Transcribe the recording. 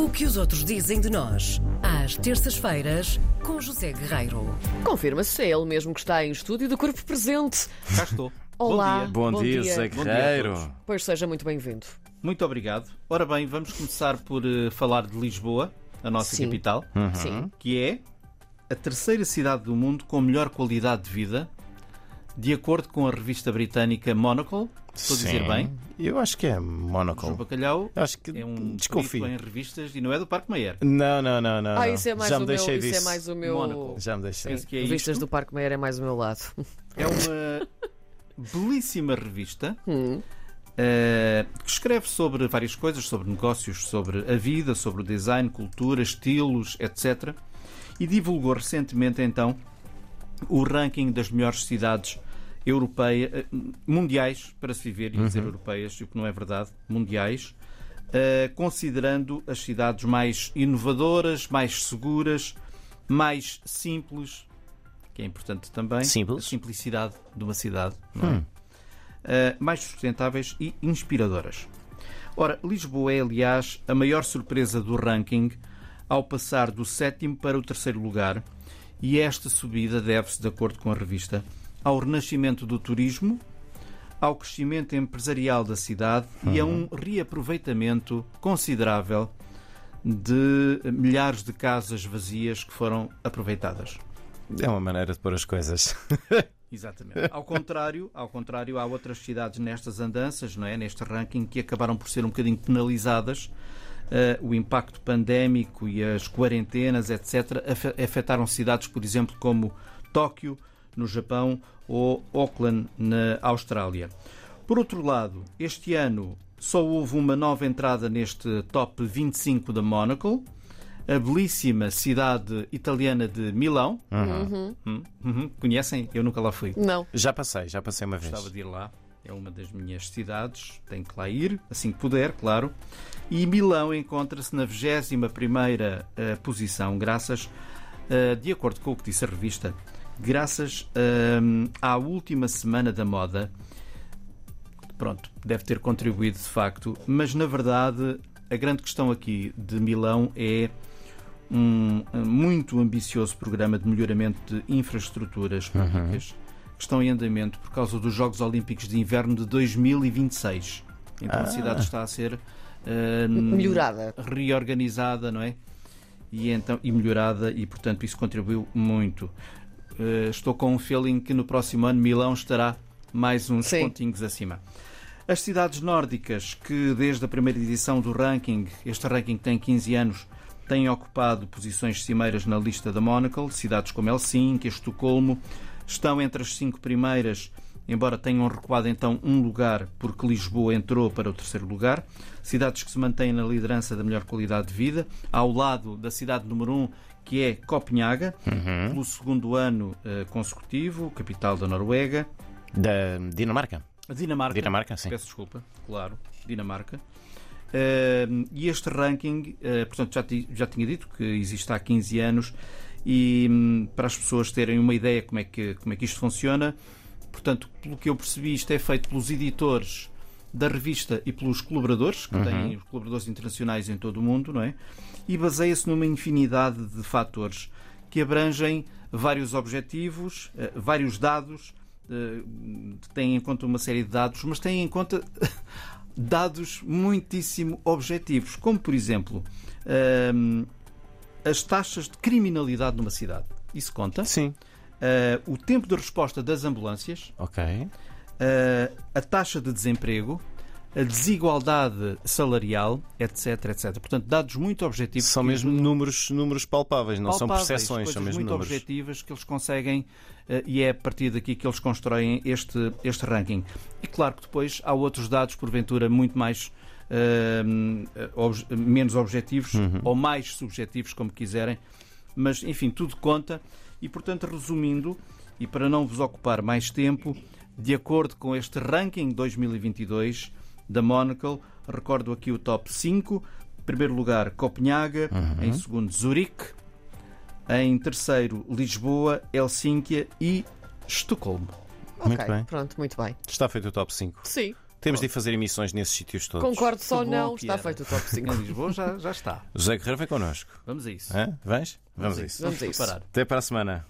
O que os outros dizem de nós, às terças-feiras, com José Guerreiro. Confirma-se, é ele mesmo que está em estúdio do corpo presente. Cá estou. Olá. Bom dia. Bom, dia, José Bom dia a Guerreiro. Pois seja muito bem-vindo. Muito obrigado. Ora bem, vamos começar por eh, falar de Lisboa, a nossa Sim. capital, Sim. que é a terceira cidade do mundo com melhor qualidade de vida, de acordo com a revista britânica Monocle. Estou a dizer bem. Eu acho que é João Monocle. Bacalhau Eu acho que é um desconfio. em revistas e não é do Parque Meyer. Não, não, não, não. Ah, isso é mais Já o me meu. deixei Isso disso. é mais o meu. Monocle. Já me deixei. Penso que é Revistas isto. do Parque Meyer é mais o meu lado. É uma belíssima revista Hum. eh, que escreve sobre várias coisas, sobre negócios, sobre a vida, sobre o design, cultura, estilos, etc. E divulgou recentemente então o ranking das melhores cidades europeias, eh, mundiais, para se viver, e dizer europeias, o que não é verdade, mundiais, eh, considerando as cidades mais inovadoras, mais seguras, mais simples, que é importante também. Simples? A simplicidade de uma cidade, é? Eh, mais sustentáveis e inspiradoras. Ora, Lisboa é, aliás, a maior surpresa do ranking ao passar do sétimo para o terceiro lugar, e esta subida deve-se, de acordo com a revista, ao renascimento do turismo, ao crescimento empresarial da cidade e a um reaproveitamento considerável de milhares de casas vazias que foram aproveitadas. É uma maneira de pôr as coisas. Exatamente. Ao contrário, ao contrário, há outras cidades nestas andanças, não é? neste ranking, que acabaram por ser um bocadinho penalizadas. Eh, o impacto pandémico e as quarentenas, etc., afe- afetaram cidades, por exemplo, como Tóquio, no Japão, ou Auckland, na Austrália. Por outro lado, este ano só houve uma nova entrada neste top 25 da Monocle, a belíssima cidade italiana de Milão. Hum, uhum. Conhecem? Eu nunca lá fui. Não. Já passei, já passei uma vez. Gostava de ir lá. É uma das minhas cidades. Tenho que lá ir, assim que puder, claro. E Milão encontra-se na 21ª eh, posição, graças, eh, de acordo com o que disse a revista, graças hum, à última semana da moda. Pronto, deve ter contribuído de facto, mas na verdade a grande questão aqui de Milão é um muito ambicioso programa de melhoramento de infraestruturas públicas que estão em andamento por causa dos Jogos Olímpicos de Inverno de 2026. Então a Ah. cidade está a ser ah, Melhorada. reorganizada, não é? E, então, e melhorada, e portanto isso contribuiu muito. Eh, estou com um feeling que no próximo ano Milão estará mais uns Sim. pontinhos acima. As cidades nórdicas, que desde a primeira edição do ranking, este ranking tem 15 anos, têm ocupado posições cimeiras na lista da Monocle, cidades como Helsinki, Estocolmo, estão entre as cinco primeiras, embora tenham recuado então um lugar, porque Lisboa entrou para o terceiro lugar. Cidades que se mantêm na liderança da melhor qualidade de vida, ao lado da cidade número um, que é Copenhaga, pelo segundo ano eh, consecutivo, capital da Noruega. Da Dinamarca. A Dinamarca. Dinamarca, sim. Peço desculpa, claro, Dinamarca. Eh, e este ranking, eh, portanto, já, já tinha dito que existe há 15 anos, e hum, para as pessoas terem uma ideia como é, que, como é que isto funciona, portanto, pelo que eu percebi, isto é feito pelos editores da revista e pelos colaboradores, que têm os colaboradores internacionais em todo o mundo, não é? E baseia-se numa infinidade de fatores que abrangem vários objetivos, eh, vários dados, eh, têm em conta uma série de dados, mas têm em conta dados muitíssimo objetivos, como por exemplo hum, as taxas de criminalidade numa cidade. Isso conta. Sim. Eh, o tempo de resposta das ambulâncias, Ok. eh, a taxa de desemprego, a desigualdade salarial, etc, etc. Portanto, dados muito objetivos. São mesmo números, números palpáveis, não são palpáveis, percepções, coisas são mesmo muito números. objetivas que eles conseguem eh, e é a partir daqui que eles constroem este, este ranking. E claro que depois há outros dados, porventura, muito mais eh, obje- menos objetivos Uhum. ou mais subjetivos, como quiserem, mas enfim, tudo conta. E portanto, resumindo, e para não vos ocupar mais tempo, de acordo com este ranking 2022 da Monocle, recordo aqui o top 5. Em primeiro lugar, Copenhaga. Uhum. Em segundo, Zurique. Em terceiro, Lisboa, Helsínquia e Estocolmo. Muito ok, bem. pronto, muito bem. Está feito o top 5. Sim. Temos de ir fazer emissões nesses sítios todos. Concordo só não, está feito o top 5. Em Lisboa já, já está. José Guerreiro vem connosco. Vamos a isso. Hã? Vens? Vamos a isso. Vamos a isso. Até para a semana.